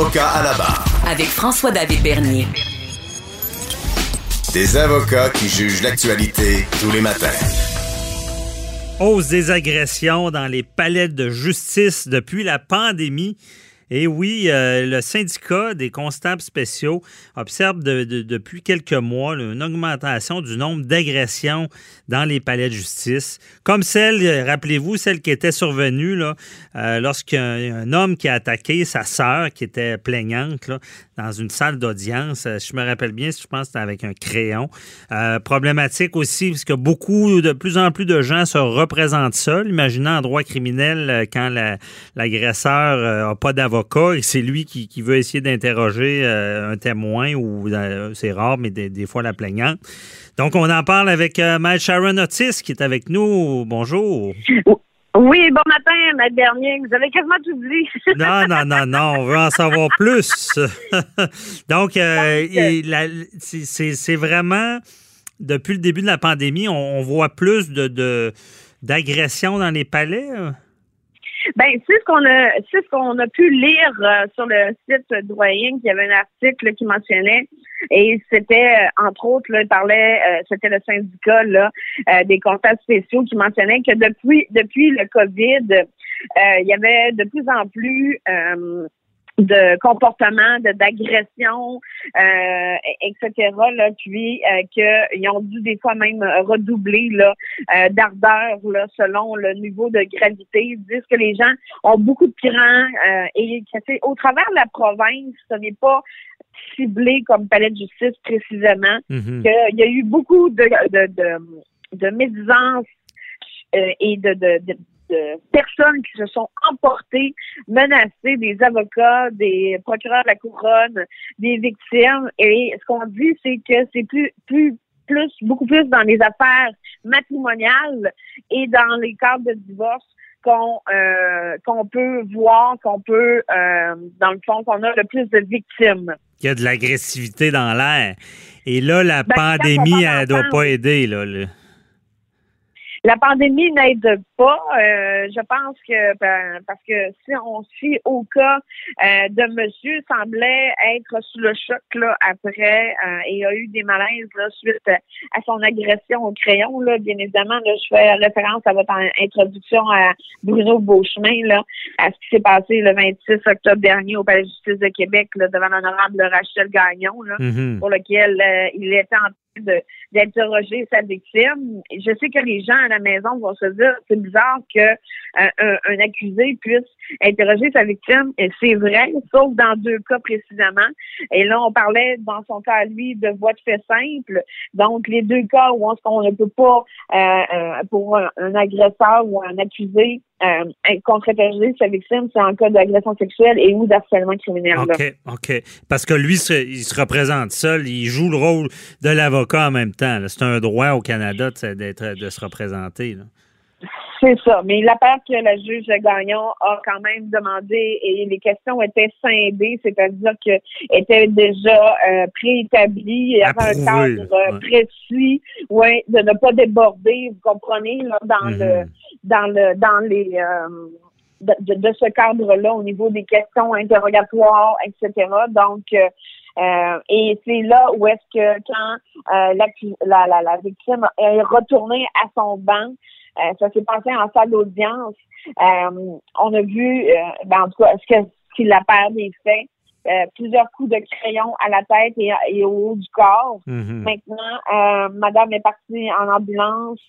Avocat à la barre. Avec François-David Bernier. Des avocats qui jugent l'actualité tous les matins. Hausse des agressions dans les palais de justice depuis la pandémie. Et oui, euh, le syndicat des constables spéciaux observe de- de- depuis quelques mois une augmentation du nombre d'agressions dans les palais de justice, comme celle, rappelez-vous, celle qui était survenue euh, lorsqu'un un homme qui a attaqué sa sœur, qui était plaignante, dans une salle d'audience. Euh, Je me rappelle bien, je pense que c'était avec un crayon. Problématique aussi, parce que beaucoup, de plus en plus de gens se représentent seuls. Imaginez en droit criminel, quand la- l'agresseur n'a pas d'avocat et c'est lui qui, qui veut essayer d'interroger euh, un témoin, ou euh, c'est rare, mais des, des fois la plaignante. Donc, on en parle avec euh, Maître Sharon Otis, qui est avec nous. Bonjour. Oui, bon matin, Maître Bernier. Vous avez quasiment tout dit. Non, non, non, non, on veut en savoir plus. Donc, c'est- vraiment, depuis le début de la pandémie, on, on voit plus de de- d'agressions dans les palais. hein? Ben, c'est ce qu'on a, c'est ce qu'on a pu lire euh, sur le site Doyen, qu'il y avait un article qui mentionnait, et c'était euh, entre autres, là, il parlait, euh, c'était le syndicat là euh, des comptables spéciaux qui mentionnait que depuis depuis le Covid, euh, il y avait de plus en plus de comportements, de d'agressions, euh, etc. Là, puis euh, qu'ils ont dû des fois même redoubler là, euh, d'ardeur là, selon le niveau de gravité. Ils disent que les gens ont beaucoup de crans euh, et que au travers de la province, ce n'est pas ciblé comme palais de justice précisément. Mhm. qu'il y a eu beaucoup de, de, de, euh, et de, de, de, personnes qui se sont emportées, menacées, des avocats, des procureurs de la couronne, des victimes. Et ce qu'on dit, c'est que c'est plus, plus, plus, beaucoup plus dans les affaires matrimoniales et dans les cadres de divorce qu'on euh, qu'on peut voir, qu'on peut, euh, dans le fond, qu'on a le plus de victimes. Il y a de l'agressivité dans l'air. Et là, la Ben, pandémie, elle doit entend- pas aider. Là, là. La pandémie n'aide pas. Euh, je pense que ben, parce que si on suit au cas euh, de monsieur semblait être sous le choc là après euh, et a eu des malaises là, suite à son agression au crayon là. Bien évidemment, là, je fais référence à votre in- introduction à Bruno Beauchemin là, à ce qui s'est passé le 26 octobre dernier au Palais de justice de Québec là, devant l'honorable Rachel Gagnon là Mhm. pour lequel euh, il était en d'interroger sa victime. Je sais que les gens à la maison vont se dire c'est bizarre que euh, un, accusé puisse interroger sa victime et c'est vrai, sauf dans deux cas précisément. Et là, on parlait dans son cas lui de voie de fait simple. Donc, les deux cas où on, on ne peut pas euh, euh, pour un agresseur ou un accusé euh, contre-interroger sa victime, c'est en cas d'agression sexuelle et ou d'harcèlement criminel. OK, OK. Parce que lui, il se représente seul, il joue le rôle de l'avocat en même temps. C'est un droit au Canada de, de se représenter. C'est ça. Mais la part que la juge Gagnon a quand même demandé et les questions étaient scindées, c'est-à-dire que étaient déjà euh, préétablies, il y avait un cadre euh, ouais. précis, ouais, de ne pas déborder, vous comprenez, là, dans le Mhm. dans le dans les euh, de, de- de ce cadre-là au niveau des questions interrogatoires, etc. Donc euh, euh, et c'est là où est-ce que quand euh, la, la, la victime est retournée à son banc, euh, ça s'est passé en salle d'audience. Euh, on a vu, euh, ben, en tout cas, ce qu'il la perd des faits, euh, plusieurs coups de crayon à la tête et, et au haut du corps. Mhm. Maintenant, euh, Madame est partie en ambulance.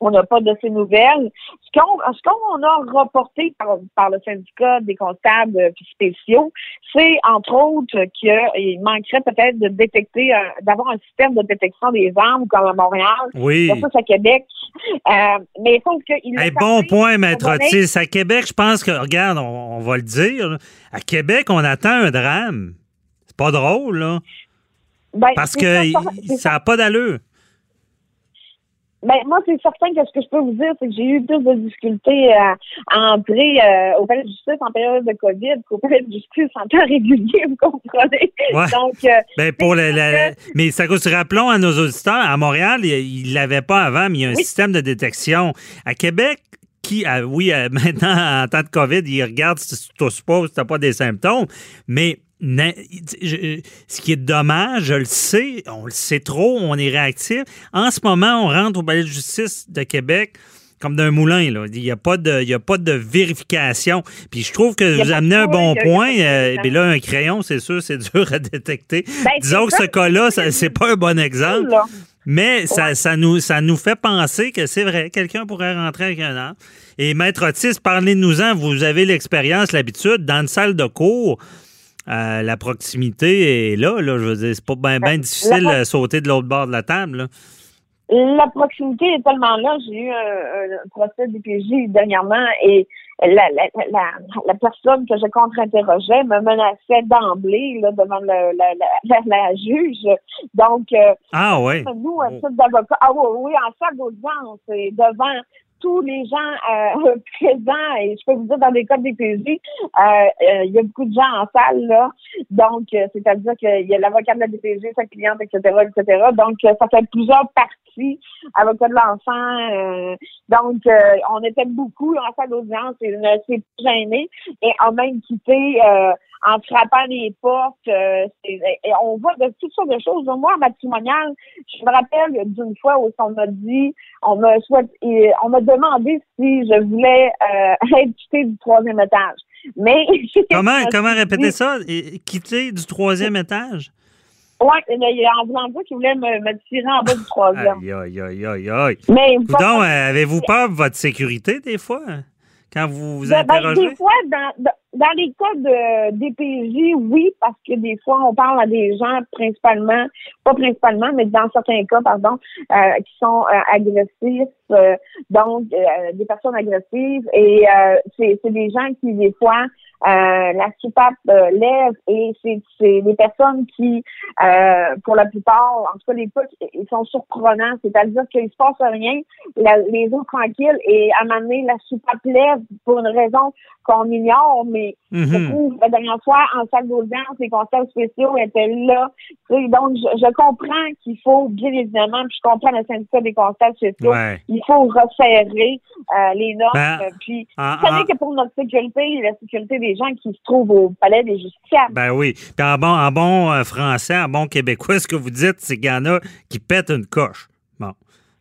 On n'a pas de ces nouvelles. Ce qu'on ce qu'on a reporté par, par le syndicat des comptables euh, spéciaux, c'est entre autres qu'il manquerait peut-être de détecter, euh, d'avoir un système de détection des armes comme à Montréal, Oui. versus à Québec. Euh, mais sauf qu'il Hey, bon point, Maître Otis. À Québec, je pense que, regarde, on, on va le dire, à Québec, on attend un drame. C'est pas drôle, là. Ben, Parce que ça, ça n'a pas d'allure. Ben, moi, c'est certain que ce que je peux vous dire, c'est que j'ai eu plus de difficultés à, à entrer euh, au palais de justice en période de COVID qu'au palais de justice en temps régulier, vous comprenez? Ouais. Donc, euh, Ben pour le, la- mais ça rappelons à nos auditeurs, à Montréal, il ne l'avait pas avant, mais il y a un Oui. système de détection. À Québec, qui, ah, oui, euh, maintenant, en temps de COVID, il regarde si tu tousses pas si tu n'as pas des symptômes, mais ce qui est dommage, je le sais, on le sait trop, on est réactif. En ce moment, on rentre au palais de justice de Québec comme d'un moulin. Là. Il n'y a, pas de- il y a pas de vérification. Puis je trouve que vous amenez un bon point, de euh, puis là, un crayon, c'est sûr, c'est dur à détecter. Ben, Disons que ce cas-là, c'est pas un bon exemple. là. Mais ça, ça, nous, ça nous fait penser que c'est vrai, quelqu'un pourrait rentrer avec un arme. Et Maître Otis, parlez-nous-en, vous avez l'expérience, l'habitude, dans une salle de cours, euh, la proximité est là, là, je veux dire, c'est pas bien Ben, difficile de sauter de l'autre bord de la table. là. La proximité est tellement là. J'ai eu un, un procès DPJ dernièrement et la, la, la, la personne que je contre-interrogeais me menaçait d'emblée devant le, la, la, la, la juge. Donc, euh, Ah ouais. nous, un Oh. type d'avocat, ah oui, oui, en salle d'audience, et devant tous les gens euh, présents, et je peux vous dire, dans les cas de DPJ, euh, euh, il y a beaucoup de gens en salle, là. Donc, euh, c'est-à-dire qu'il y a l'avocat de la DPJ, sa cliente, etc., etc. Donc, euh, ça fait plusieurs parties, avocat de l'enfant. donc, on était beaucoup en salle d'audience et ne s'est gêné et a même quitté en frappant les portes. euh, et on voit de toutes sortes de choses. Moi, en matrimonial, je me rappelle d'une fois où on m'a dit, on m'a on m'a demandé si je voulais euh, être quittée du troisième étage. Mais Comment, comment répéter ça? Quitter du troisième étage? Mais il y a en voulant dire qu'il voulait me, me tirer en bas du troisième. Aïe, aïe, aïe, aïe, aïe. Mais Coudon, euh, avez-vous peur de votre sécurité des fois? Quand vous vous Ben, ben, interrogez? des fois, dans, dans, dans les cas de DPJ, oui, parce que des fois, on parle à des gens principalement, pas principalement, mais dans certains cas, pardon, euh, qui sont euh, agressifs, donc euh, des personnes agressives, et euh, c'est des gens qui, des fois, euh, la soupape euh, lève et c'est des personnes qui, euh, pour la plupart, en tout cas les cas, ils sont surprenants, c'est-à-dire qu'il se passe rien, la- les autres tranquilles et à un moment donné, la soupape lève pour une raison qu'on ignore, mais je Mhm. trouve la dernière fois en salle d'audience, les constables spéciaux étaient là. Donc, je, je comprends qu'il faut, bien évidemment, puis je comprends le syndicat des constables spéciaux, Ouais. il faut resserrer euh, les normes. Ben, euh, puis, en- vous savez en- que pour notre sécurité et la sécurité des gens qui se trouvent au palais des justiciables, Ben oui. Puis en bon, en bon euh, français, en bon québécois, ce que vous dites, c'est qu'il y en a qui pètent une coche. Bon,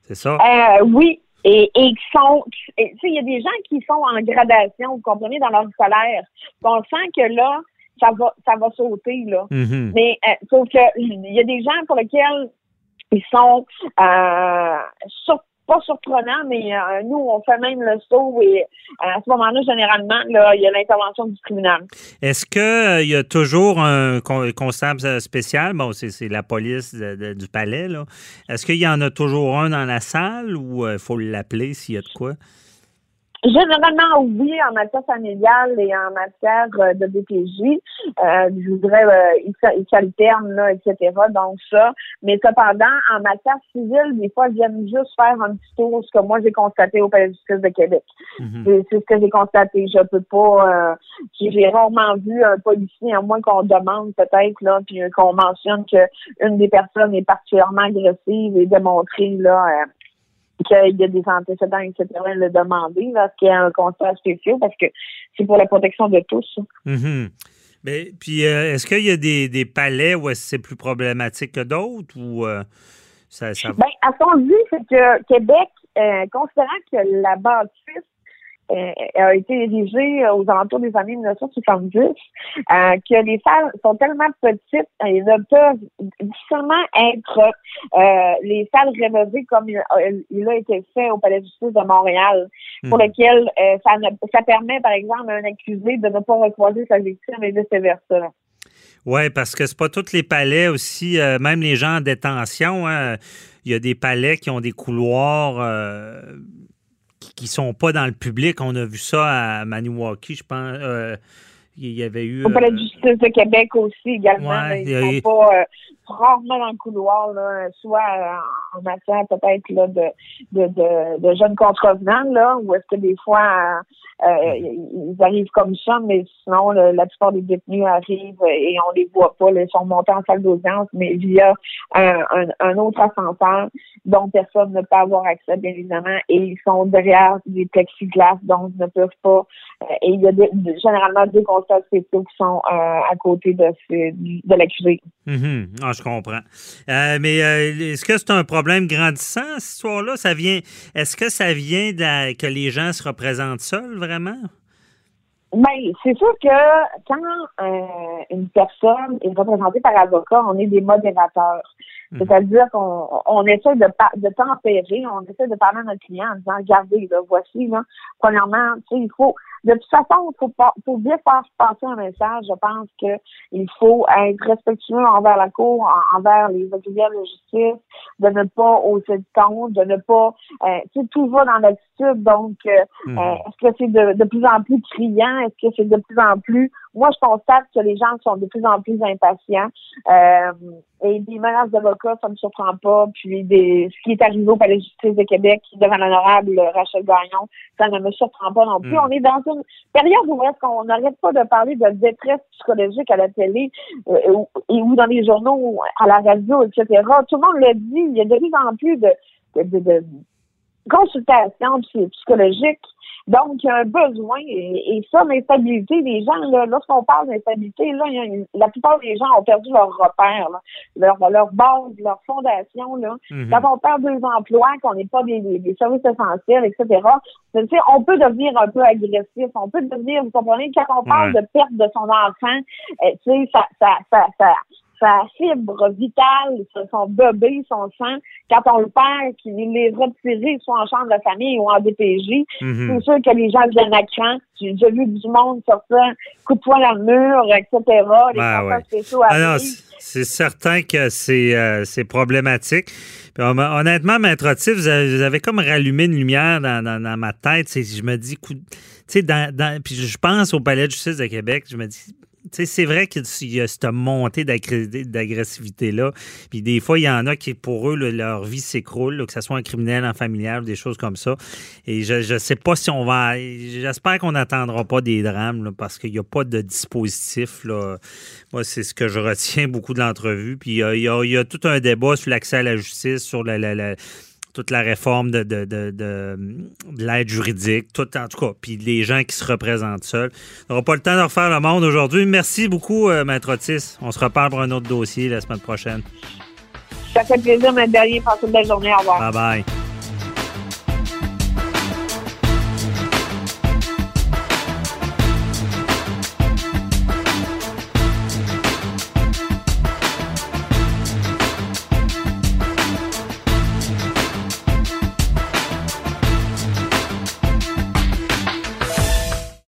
c'est ça? Euh, oui, et, et qui sont, tu sais, il y a des gens qui sont en gradation, vous comprenez, dans leur scolaire. On sent que là, ça va, ça va sauter, là. Mhm. Mais euh, sauf que il y a des gens pour lesquels ils sont euh, sur- pas surprenants, mais euh, nous, on fait même le saut et à ce moment-là, généralement, là, il y a l'intervention du tribunal. Est-ce qu'il y a toujours un con- constable spécial? Bon, c'est c'est la police de- de- du palais, là. Est-ce qu'il y en a toujours un dans la salle ou il faut l'appeler s'il y a de quoi? Généralement, oui, en matière familiale et en matière euh, de DPJ, euh, je voudrais, euh, ils s'alternent, là, etc. Donc ça. Mais cependant, en matière civile, des fois, ils viennent juste faire un petit tour, ce que moi j'ai constaté au Palais de justice de Québec. Mhm. C'est c'est ce que j'ai constaté. Je peux pas. Euh, j'ai rarement vu un policier, à moins qu'on demande peut-être là, puis euh, qu'on mentionne que une des personnes est particulièrement agressive et démontrer là. Qu'il y a des antécédents, etc., le demander, là, qu'il y a un constat spécial, parce que c'est pour la protection de tous. Mhm. Mais, puis, euh, est-ce qu'il y a des, des palais où c'est plus problématique que d'autres ou euh, ça, ça? Ben, à ce qu'on dit, c'est que Québec, euh, considérant que la bâtisse a été érigé aux alentours des années 1970, euh, que les salles sont tellement petites et ne peuvent difficilement être euh, les salles rénovées comme il, il, a été fait au Palais de justice de Montréal, pour Mhm. lequel euh, ça, ne, ça permet, par exemple, à un accusé de ne pas recroiser sa victime et vice-versa. Oui, parce que c'est pas tous les palais aussi, euh, même les gens en détention, hein, il y a des palais qui ont des couloirs euh, qui, qui sont pas dans le public. On a vu ça à Maniwaki, je pense. euh, il y avait eu. Au Palais euh, de justice de Québec aussi, également. Ouais, là, il y a ils eu- sont pas euh, rarement dans le couloir, là, soit euh, en matière peut-être là, de, de, de, de jeunes contrevenants, là, ou est-ce que des fois euh, euh, ils arrivent comme ça, mais sinon la plupart des détenus arrivent et on les voit pas. là, ils sont montés en salle d'audience, mais via un, un, un autre ascenseur dont personne ne peut avoir accès, bien évidemment, et ils sont derrière des plexiglas, donc ils ne peuvent pas. et il y a généralement deux constats spéciaux qui sont euh, à côté de, de l'accusé. Mhm. Ah, je comprends. Euh, mais euh, est-ce que c'est un problème grandissant, cette histoire-là? Ça vient. Est-ce que ça vient de la- que les gens se représentent seuls, vraiment? Ben, c'est sûr que quand euh, une personne est représentée par avocat, on est des modérateurs. Mhm. C'est-à-dire qu'on on essaie de, de tempérer, on essaie de parler à notre client en disant, regardez, là, voici, là, premièrement, tu sais, il faut, de toute façon, il faut, pas- faut bien faire passer un message. Je pense que il faut être respectueux envers la cour, en- envers les auxiliaires de justice, de ne pas hausser de ton, de ne pas, euh, tu sais, tout va dans l'attitude. Donc, euh, Mhm. euh, est-ce que c'est de, de plus en plus criant? Est-ce que c'est de plus en plus... Moi, je constate que les gens sont de plus en plus impatients. Euh, et des menaces d'avocats, ça ne me surprend pas. Puis des, ce qui est arrivé au Palais de justice de Québec devant l'honorable Rachel Gagnon, ça ne me surprend pas non plus. Mm. On est dans une période où est-ce qu'on n'arrête pas de parler de détresse psychologique à la télé euh, ou, dans les journaux, à la radio, etc. Tout le monde le dit. Il y a de plus en plus de consultations psy- psychologiques. Donc, il y a un besoin, et, et ça, l'instabilité des gens, là, lorsqu'on parle d'instabilité, là, il y a une- la plupart des gens ont perdu leur repère, là, leur, leur base, leur fondation. Là. Mhm. Quand on perd deux emplois, qu'on n'est pas des, des, services essentiels, etc., on peut devenir un peu agressif, on peut devenir, vous comprenez, quand on parle de perte de son enfant, euh, tu sais, ça, ça, ça, ça, sa fibre vitale, son bébé, son sang, quand on le perd, qu'il est retiré soit en chambre de famille ou en DPJ, Mhm. c'est sûr que les gens viennent à cran. J'ai vu du monde sortir, coup de poing dans le mur, etc. Les contrats ouais. spéciaux Ah c'est certain que c'est euh, problématique. Puis, honnêtement, Maître Otis, vous avez, vous avez comme rallumé une lumière dans, dans- dans ma tête. Je me dis, dans, dans- puis je pense au Palais de justice de Québec, je me dis, c'est vrai qu'il y a cette montée d'agressivité-là. Puis des fois, il y en a qui, pour eux, leur vie s'écroule, que ce soit un criminel, en familial, des choses comme ça. Et je ne sais pas si on va. J'espère qu'on n'attendra pas des drames, parce qu'il n'y a pas de dispositif. Là. Moi, c'est ce que je retiens beaucoup de l'entrevue. Puis il y a, tout un débat sur l'accès à la justice, sur la- toute la réforme de, de, de, de- de l'aide juridique, tout en tout cas, puis les gens qui se représentent seuls. On n'aura pas le temps de refaire le monde aujourd'hui. Merci beaucoup, euh, Maître Otis. On se reparle pour un autre dossier la semaine prochaine. Ça fait plaisir, mon dernier. Passez une belle journée. Au revoir. Bye bye.